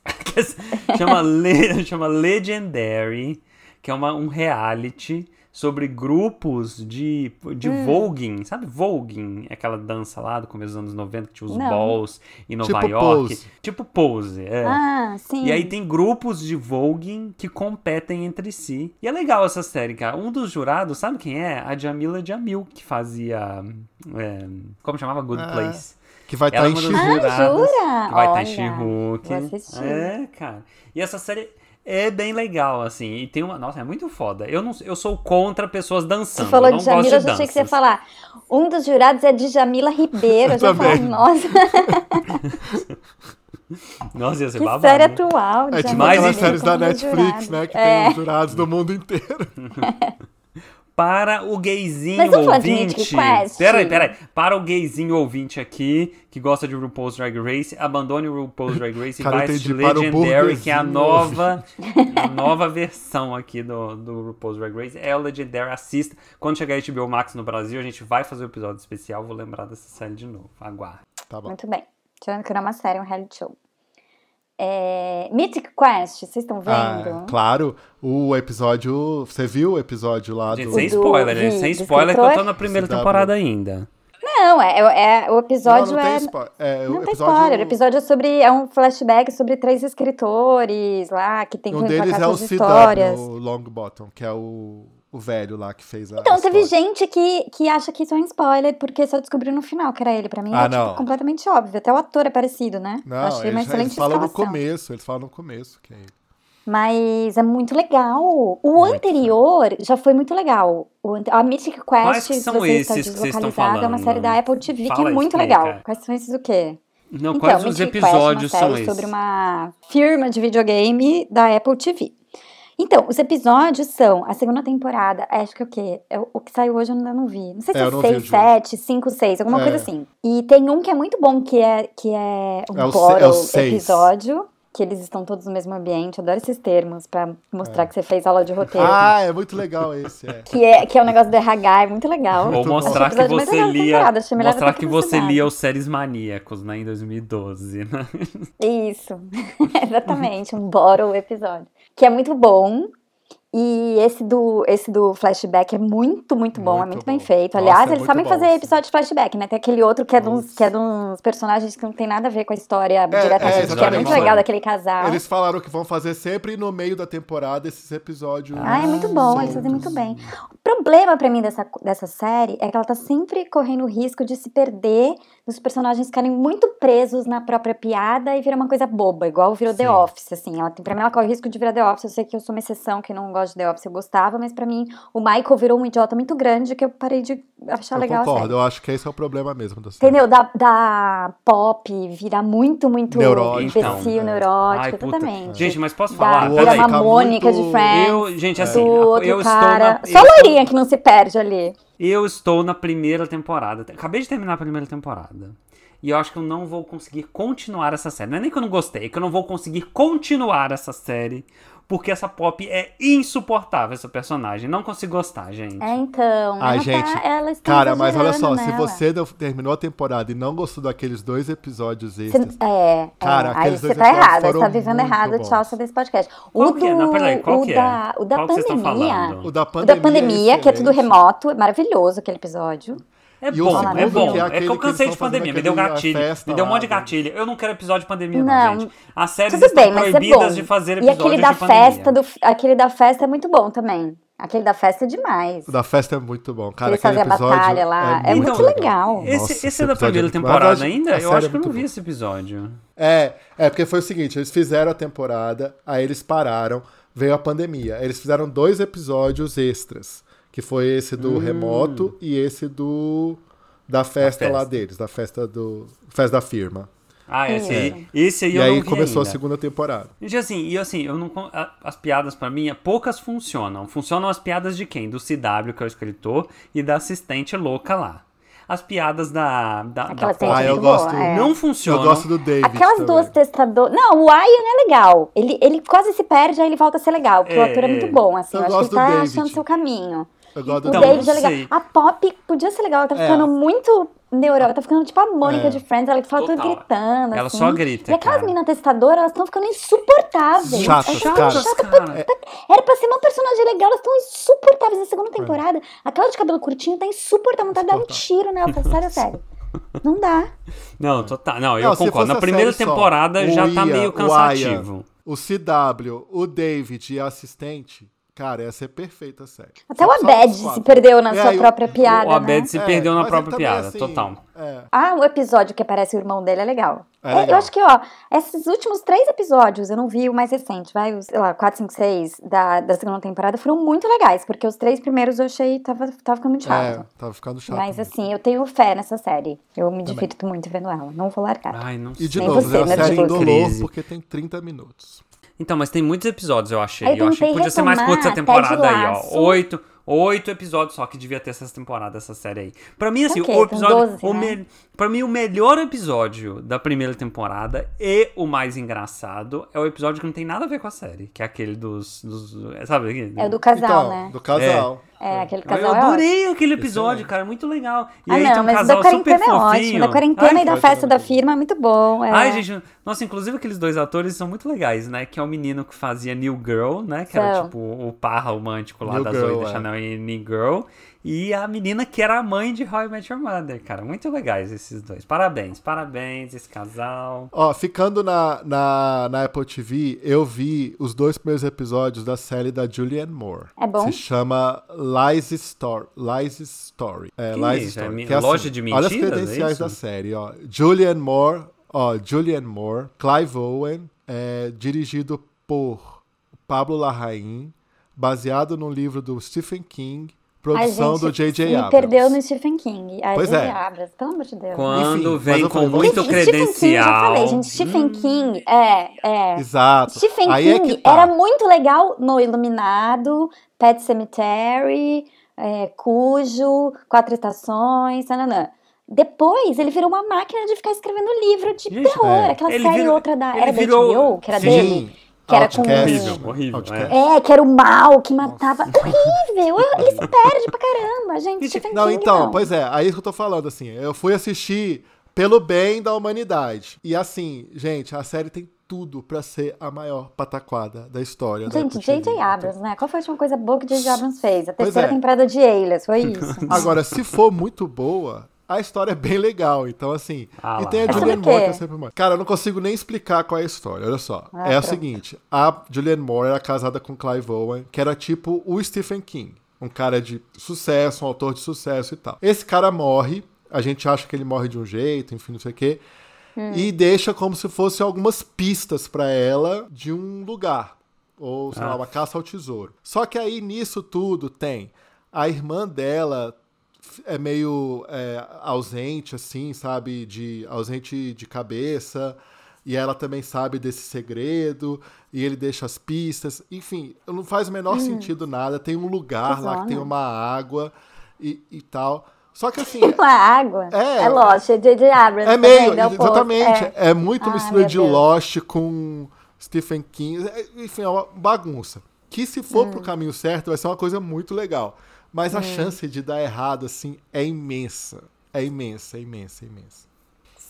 chama, Le- chama Legendary, que é uma, um reality sobre grupos de, de Hum. voguing. Sabe voguing? Aquela dança lá do começo dos anos 90 que tinha os Não. balls em Nova Tipo York. Pose. Tipo pose, é. Ah, sim. E aí tem grupos de voguing que competem entre si. E é legal essa série, cara. Um dos jurados, sabe quem é? A Jamila Jamil, que fazia... é, como chamava? Good Ah, Place. Que vai estar é em Chihu. Ah, jura? Que vai estar Olha, em She-Hulk. É, cara. E essa série é bem legal, assim. E tem uma... Nossa, é muito foda. Eu, não, eu sou contra pessoas Você dançando. falou eu não de Jamila, eu já achei que você ia falar. Um dos jurados é de Jamila Ribeiro. Eu já falei, nossa, Nossa, ia ser que babado. série né? atual. É tipo Jamila Mas, aquelas enfim, séries da Netflix, jurado. né? Que É. tem os jurados do mundo inteiro. Para o gayzinho Mas de ouvinte. Quest? Peraí, peraí. Para o gayzinho ouvinte aqui, que gosta de RuPaul's Drag Race, abandone o RuPaul's Drag Race e Cara, vai eu assistir Legendary, que é a nova, a nova versão aqui do, do RuPaul's Drag Race. É o Legendary, assista. Quando chegar a HBO Max no Brasil, a gente vai fazer um episódio especial. Vou lembrar dessa série de novo. Aguarde. Tá bom. Muito bem. Tirando que não é uma série, é um reality show. É... Mythic Quest, vocês estão Ah, vendo? claro, o episódio. Você viu o episódio lá Gente, do. sem do spoiler, gente. Sem spoiler, que eu tô na primeira CW. temporada ainda. Não, é, é- o episódio não, não tem é. spoiler. É, o Não tem episódio, spoiler. O episódio é sobre. É um flashback sobre três escritores lá que tem que Um deles é o CW, histórias. o Longbottom, que é o, o velho lá que fez a. Então, a teve gente que, que acha que isso é um spoiler, porque só descobriu no final que era ele. Pra mim Ah, é tipo, não. completamente óbvio. Até o ator é parecido, né? Não, Achei uma eles, excelente eles falam no começo, eles falam no começo. Que é ele. Mas é muito legal. O Muito anterior já foi muito legal. O a Mythic Quest, Quais que são você está esses que vocês estão deslocalizado, é uma falando? série da Apple TV que Fala, é muito explica. legal. Quais são esses o quê? Não, então, quais os Mythic episódios Quest é são uma série esses? sobre uma firma de videogame da Apple TV. Então, os episódios são a segunda temporada, acho que é o quê? É o, que saiu hoje eu ainda não vi. Não sei se É, é, eu não vi o 6, de 7, 5, 6, alguma É. coisa assim. E tem um que é muito bom, que é, que é um É o bottle é o episódio, que eles estão todos no mesmo ambiente. Eu adoro esses termos pra mostrar que você fez aula de roteiro. Ah, é muito legal esse. É. Que é, que é o negócio do RH, é muito legal. Ou Muito bom. mostrar que você lia, mostrar que você lia os séries maníacos, né, em 2012, né? Isso, exatamente, um bottle episódio. Que é muito bom. E esse do, esse do flashback é muito, muito bom, é Muito muito bem bom. feito. Nossa, Aliás, é eles muito sabem bom, fazer sim. episódio de flashback, né? Tem aquele outro que é, de uns, que é de uns personagens que não tem nada a ver com a história diretamente, que é muito legal daquele casal. Eles falaram que vão fazer sempre no meio da temporada esses episódios. Ah, é muito bom, eles fazem muito bem. O problema pra mim dessa, dessa série é que ela tá sempre correndo o risco de se perder, dos personagens ficarem muito presos na própria piada e virar uma coisa boba, igual virou The Sim. Office, assim. Ela, pra mim ela corre o risco de virar The Office. Eu sei que eu sou uma exceção, que não gosta de The Office, eu gostava, mas pra mim o Michael virou um idiota muito grande que eu parei de achar Eu legal a concordo, eu acho que esse é o problema mesmo da série. Entendeu? Da, da pop virar muito, muito Neurótica. imbecil, Então, neurótica, Ai, puta. exatamente. Gente, mas posso da, falar? outro Peraí. uma fica Mônica muito- de Friends. Eu, gente, assim, do outro eu estou cara. na. Só eu a estou- loirinha que não se perde ali. Eu estou na primeira temporada. Acabei de terminar a primeira temporada. E eu acho que eu não vou conseguir continuar essa série. Não é nem que eu não gostei, é que eu não vou conseguir continuar essa série. Porque essa pop é insuportável, essa personagem. Não consigo gostar, gente. É, então. Ai, ela gente, tá, ela está Cara, mas olha só, exagerando se nela. você deu- terminou a temporada e não gostou daqueles dois episódios Você- extras, é, Cara, é, aí aqueles você dois tá episódios errada, você tá vivendo errado. bons. Tchau sobre esse podcast. O Qual do, que é? Não, peraí, qual o que é? da, o da Qual pandemia. o da pandemia, que é tudo remoto, é maravilhoso aquele episódio. É E bom, segundo, é bom. que é É, que eu que cansei de pandemia, me deu gatilho. festa Me deu um monte de gatilho. Eu não quero episódio de pandemia, não, Não, gente. As séries Tudo estão bem, é proibidas bom. de fazer E episódios aquele da de pandemia. festa do, aquele da festa é muito bom também. Aquele da festa é demais. O da festa é muito bom. Cara, Eles fazem a episódio batalha lá, é muito legal. Esse, Nossa, esse esse é da episódio primeira é- temporada ainda? Eu acho é que eu não muito vi esse episódio. É, é porque foi o seguinte, eles fizeram a temporada, aí eles pararam, veio a pandemia. Eles fizeram dois episódios extras, que foi esse do Hum. remoto e esse do da festa, festa. lá deles, da festa do festa da firma. Ah, esse É. aí. Esse aí E eu aí não vi começou ainda. a segunda temporada. Gente, assim, e assim, eu não. As piadas pra mim, poucas funcionam. Funcionam as piadas de quem? Do CW, que é o escritor, e da assistente louca lá. As piadas da. da, da Aquela Ah, eu gosto- boa, é. não funcionam. Eu gosto do David Aquelas também. duas testadoras. Não, o Ian é legal. Ele, ele quase se perde, aí ele volta a ser legal. Porque o É, ator é é. muito bom, assim. Eu Eu, acho que ele tá David. achando seu caminho. Eu gosto do O Então, David. É legal. sei. A Pop podia ser legal. Ela tá É. ficando muito neurótica. Tá ficando tipo a Mônica É. de Friends. Ela fala tudo Total. gritando. Ela assim. só grita, E aquelas meninas testadoras, elas estão ficando insuportáveis. Chatas, cara. chatas cara. Era pra ser uma personagem legal, elas estão insuportáveis na segunda temporada. Aquela de cabelo curtinho tá insuportável, vontade de dar um tiro nela. Fala, Sério, sério. Não dá. Não, total. Não, eu Não, concordo. Na primeira só, temporada o já tá Ian, meio o cansativo. Ian, O CW, o David e a assistente, cara, ia ser perfeita a série. Até Só- o Abed se perdeu na É, sua e o- própria piada. o Abed né? se É, perdeu na mas própria também, piada, assim, total. é. Ah, o episódio que aparece o irmão dele é legal. É É, legal. eu acho que, ó, esses últimos três episódios, eu não vi o mais recente, vai, os, sei lá, 4, 5, 6 da, da segunda temporada, foram muito legais, porque os três primeiros eu achei tava, tava ficando muito chato. É, tava ficando chato. Mas mesmo. assim, eu tenho fé nessa série. Eu me divirto muito vendo ela. Não vou largar. Ai, não E de Nem novo, você, é uma né, série tipo, indolor, porque tem 30 minutos. Então, mas tem muitos episódios, eu achei. Eu eu achei que podia ser mais curta essa temporada aí, ó. Oito, oito episódios só que devia ter essa temporada, essa série aí. Pra mim, assim, Ok, o episódio. 12, o né? me- Pra mim, o melhor episódio da primeira temporada e o mais engraçado é o episódio que não tem nada a ver com a série, que é aquele dos. dos sabe? É o do casal, então, né? do casal. É, aquele Eu casal é adorei aquele episódio, cara, muito legal. E Ah, aí não, tem um mas casal da super é fofinho. ótimo. Da quarentena Ai, e da festa da firma é muito bom. é. Ai, gente, nossa, inclusive aqueles dois atores são muito legais, né? Que é o menino que fazia New Girl, né? Que era tipo o par romântico lá New da Girl, Zoe da é. Chanel e New Girl. E a menina que era a mãe de How I Met Your Mother, cara. Muito legais esses dois. Parabéns, parabéns, esse casal. Ó, ficando na, na, na Apple TV, eu vi os dois primeiros episódios da série da Julianne Moore. É bom? Se chama Lies Story. Lies Story. É, Que Lies isso? É Story. mi- que é loja de Olha as mentiras, é credenciais isso? da série, ó. Julianne Moore, ó, Julianne Moore, Clive Owen, é, dirigido por Pablo Larraín, baseado no livro do Stephen King, produção gente, do J.J. Abrams. perdeu no Stephen King. Ai, Pois é. Abrams, pelo amor de Deus. Quando Enfim, vem com muito Gente, Stephen King, credencial. já falei, gente, Stephen King, é, é. Exato. Stephen Aí é King que tá. era muito legal no Iluminado, Pet Cemetery, é, Cujo, Quatro Estações, nananã. Depois ele virou uma máquina de ficar escrevendo livro de Gente, terror. é. Aquela Ele série virou- outra da. Era da virou- HBO, que era Sim. dele. Que era com. Horrível, horrível. Outcast. é. É, que era o mal que matava. Horrível! Ele se perde pra caramba, gente. Gente, Stephen Não, King, então, não. pois é, aí que eu tô falando, assim, eu fui assistir pelo bem da humanidade. E assim, gente, a série tem tudo pra ser a maior pataquada da história. Gente. J.J. Abrams, né? Qual foi a última coisa boa que J.J. Abrams fez? A terceira é. temporada de Alias, foi isso. Agora, se for muito boa, a história é bem legal. Então, assim. Ah e tem a É Julianne o Moore, que eu sempre mando. Cara, eu não consigo nem explicar qual é a história. Olha só. Ah, é o pronto. seguinte: a Julianne Moore era casada com Clive Owen, que era tipo o Stephen King. Um cara de sucesso, um autor de sucesso e tal. Esse cara morre. A gente acha que ele morre de um jeito, enfim, não sei o quê. E deixa como se fosse algumas pistas pra ela de um lugar. Ou, sei lá, uma caça ao tesouro. Só que aí nisso tudo tem a irmã dela é meio é, ausente, assim, sabe? De, ausente de cabeça. E ela também sabe desse segredo. E ele deixa as pistas. Enfim, não faz o menor sentido nada. Tem um lugar lá que tem uma água e, e tal. Só que assim. Com a água. É. É Lost, é J.J. Abrams. É tá meio? É o povo. exatamente. É. É, muito Ai, mistura de Deus. Lost com Stephen King. É, Enfim, é uma bagunça. Que se for Hum. pro caminho certo, vai ser uma coisa muito legal. Mas a chance de dar errado, assim, é imensa. É imensa, é imensa, é imensa.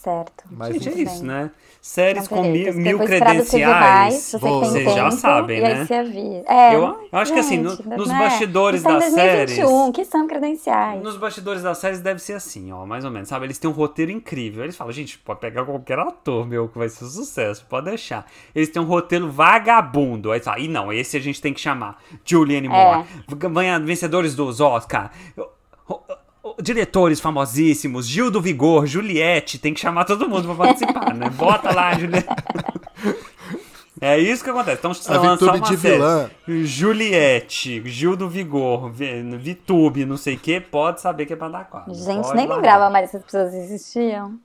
Certo. Mas Gente, é isso, né? Séries Não, com mil, mil credenciais. se você Vocês já tempo, sabem, e aí né? você avisa. É, Eu- eu acho que assim, no- gente, nos né? bastidores é em das 2021, que são credenciais. Nos bastidores das séries deve ser assim, ó, mais ou menos, sabe? Eles têm um roteiro incrível. Eles falam, gente, pode pegar qualquer ator, meu, que vai ser um sucesso, pode deixar. Eles têm um roteiro vagabundo. Aí fala, e não, esse a gente tem que chamar. Julianne Moore, ganha- vencedores dos Oscar. Diretores famosíssimos, Gil do Vigor, Juliette, tem que chamar todo mundo pra participar, né? Bota lá, Juliette. É isso que acontece. Então, se A Vitube uma de série, vilã. Juliette, Gil do Vigor, Vi- Vitube, não sei o que, pode saber que é pra dar quadro. Gente, Pode nem largar. lembrava mais essas pessoas existiam.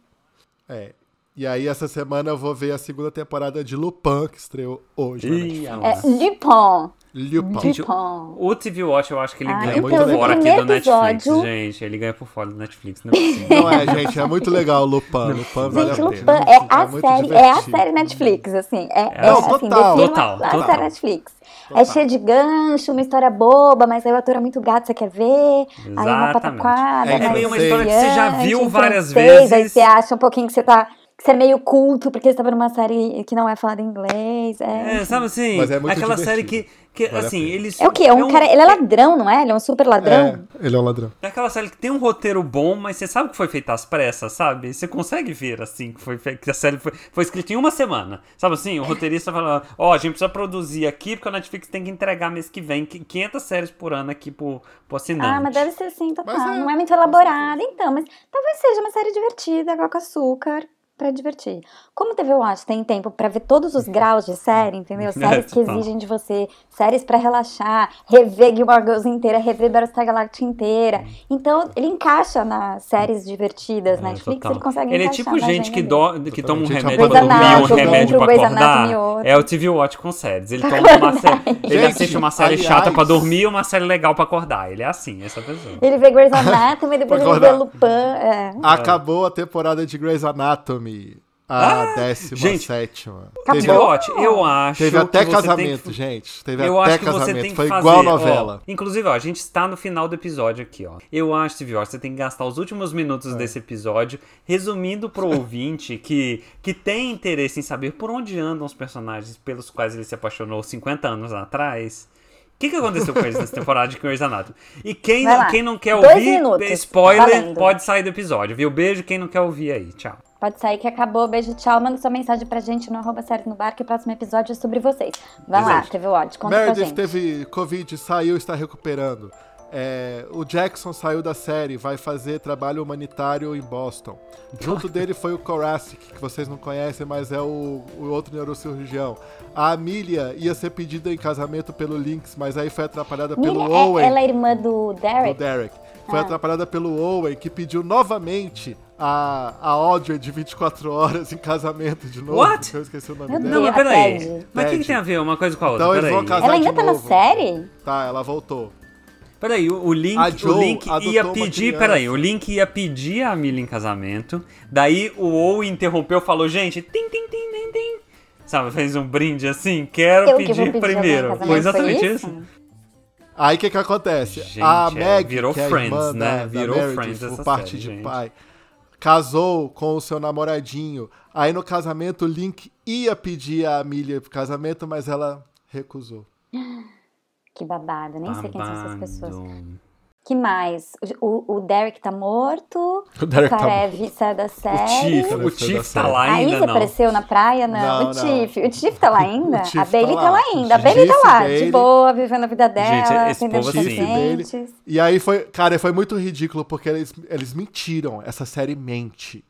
É. E aí, essa semana eu vou ver a segunda temporada de Lupin, que estreou hoje. Ih, É. Lupin. Lupin. Gente. O TV Watch eu acho que ele Ah, ganha então, por no fora aqui do Netflix, episódio- gente. Ele ganha por fora do Netflix, não é possível. Não é, gente, é muito legal o Lupin. Lupin vale Gente, a Lupin pena. é a muito série, é a série Netflix, assim. É, é, Não, assim, total. Total, a total. série Netflix. É cheia de gancho, uma história boba, mas aí o ator é muito gato, você quer ver. Aí uma Exatamente. pataquada, É mais meio uma história que você já viu várias francês, Aí vezes. você acha um pouquinho que você tá. Que você é meio culto, porque você tá vendo uma série que não é falada em inglês. É, É, sabe assim? Mas é muito aquela série que, divertido. que Vale assim, eles. É o quê? É um cara. Ele é ladrão, não é? Ele é um super ladrão. É, ele é um ladrão. É aquela série que tem um roteiro bom, mas você sabe que foi feita às pressas, sabe? Você consegue ver, assim, que, foi que a série foi, foi escrita em uma semana. Sabe assim? O roteirista fala, ó, a gente precisa produzir aqui, porque a Netflix tem que entregar mês que vem qui- 500 séries por ano aqui pro, pro assinante. Ah, mas deve ser assim, total. Mas é, não é muito elaborada, então. Mas talvez seja uma série divertida, água com açúcar, pra divertir. Como TV Watch tem tempo pra ver todos os graus de série, entendeu? Séries que total. exigem de você, séries pra relaxar, rever Gilmore Girls inteira, rever Battlestar Galactica inteira. Então, ele encaixa nas séries divertidas, É, Netflix, total. ele consegue Ele é encaixar tipo na gente que, do, que toma um remédio pra dormir e um remédio pra acordar. É o TV Watch com séries. Ele toma uma série. Ele assiste uma série aliás- chata pra dormir e uma série legal pra acordar. Ele é assim, essa pessoa. Ele vê Grey's Anatomy, depois ele vê. Lupin. É. Acabou a temporada de Grey's Anatomy. A Ah, décima gente, sétima. Watch, eu acho. Teve até casamento, que- gente. Teve Eu até acho que você casamento. tem que Foi fazer. igual ó, novela. inclusive, ó, a gente está no final do episódio aqui, ó. Eu acho, TV Watch, você tem que gastar os últimos minutos É. desse episódio resumindo pro ouvinte que, que tem interesse em saber por onde andam os personagens pelos quais ele se apaixonou 50 anos atrás. O que, que aconteceu com eles nessa temporada de Grey's Anatomy? E quem, não, quem não quer Dois ouvir, minutos. spoiler, Valendo. pode sair do episódio, viu? Beijo, quem não quer ouvir aí. Tchau. Pode sair que acabou. Beijo, tchau. Manda sua mensagem pra gente no arroba séries no bar, que o próximo episódio é sobre vocês. Vai lá, Exato. TV Watch, conta pra Meredith gente. teve Covid, saiu, está recuperando. É, o Jackson saiu da série, vai fazer trabalho humanitário em Boston. Junto dele foi o Koracic, que vocês não conhecem, mas é o, o outro neurocirurgião. A Amelia ia ser pedida em casamento pelo Lynx, mas aí foi atrapalhada pelo Miriam, Owen. é, ela é irmã do do Derek? Derek. Foi Ah. atrapalhada pelo Owen, que pediu novamente a, a Audrey de 24 horas em casamento de novo. What? Eu esqueci o nome Meu dela. Não, mas peraí. Mas o que, tem a ver uma coisa com a outra? Então eles vão casar Ela ainda de tá na novo. série? Tá, ela voltou. Peraí, o, o Link, A o Link ia pedir, peraí, o Link ia pedir a Millie em casamento, daí o Owen interrompeu, falou, gente, tim, tim, tim, tim, tim. Sabe, fez um brinde assim, quero Eu que pedir, pedir primeiro. Foi exatamente foi isso? isso? Aí o que que acontece? Gente, a é, Meg, virou que é a Friends, irmã né? Virou da Meredith, Friends essa por parte série, de gente. pai. Casou com o seu namoradinho. Aí no casamento o Link ia pedir a Amelia pro casamento, mas ela recusou. Que babado, nem sei quem são essas pessoas. Que mais? O, o Derek tá morto. O Derek tá Karev saiu da O série. Tiff, o Tiff da tá série. lá Aí ainda você não. apareceu na praia? Não. Não, o. Tiff. O Tiff tá lá ainda? O a Bailey tá tá lá. ainda. A O Bailey tá lá, Bailey. de boa, vivendo a vida dela, atendendo povo, assim, pacientes. E aí foi, cara, foi muito ridículo porque eles, eles mentiram. Essa série mente.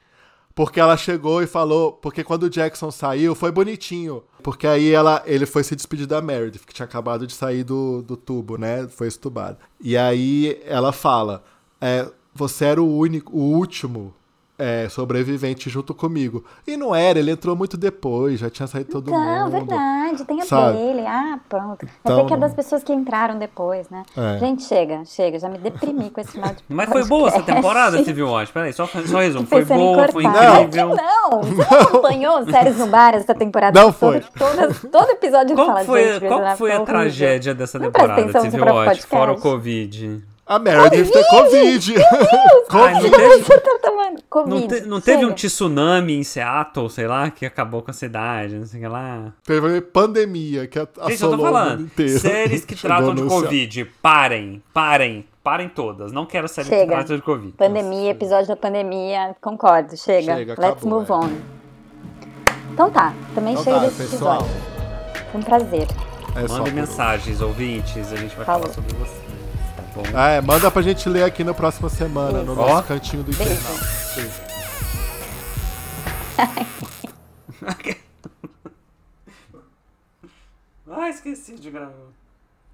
Porque ela chegou e falou, porque quando o Jackson saiu, foi bonitinho. Porque aí ela, ele foi se despedir da Meredith, que tinha acabado de sair do, do tubo, né? Foi estubado. E aí ela fala: é, você era o único, o último é, sobrevivente junto comigo. E não era, ele entrou muito depois, já tinha saído todo Então, mundo. verdade, tem a sabe? Bailey. Ah, pronto. Mas Então, é que é não. das pessoas que entraram depois, né? É. Gente, chega, chega. Já me deprimi com esse final de Mas foi boa essa temporada, TV Watch. Peraí, só, só resumo. Foi boa, foi incrível. Não, você não acompanhou séries no bar essa temporada? Não foi. Todas, todo episódio Qual fala, foi, gente, qual foi a horrível. tragédia dessa Não temporada, seu Watch? Fora o. Covid. A Meredith tem Covid. Ai, não Você teve, tá tomando Covid. não te- não teve um chega. tsunami em Seattle, sei lá, que acabou com a cidade, não sei o que lá. Teve pandemia que Gente, eu tô assolou falando. Séries que tratam de. Covid, parem, parem, parem todas. Não quero séries que Chega. tratam de Covid. Pandemia, episódio da pandemia, concordo, chega. Chega, Let's acabou, move é. on. Então tá, também Então cheio tá, desse pessoal. episódio. Foi um prazer. É Mandem mensagens, ouvintes, a gente vai Falou. falar sobre vocês, tá bom? Ah, é, manda pra gente ler aqui na próxima semana, no Isso. nosso Ó. cantinho do infernal. Ah, esqueci de gravar.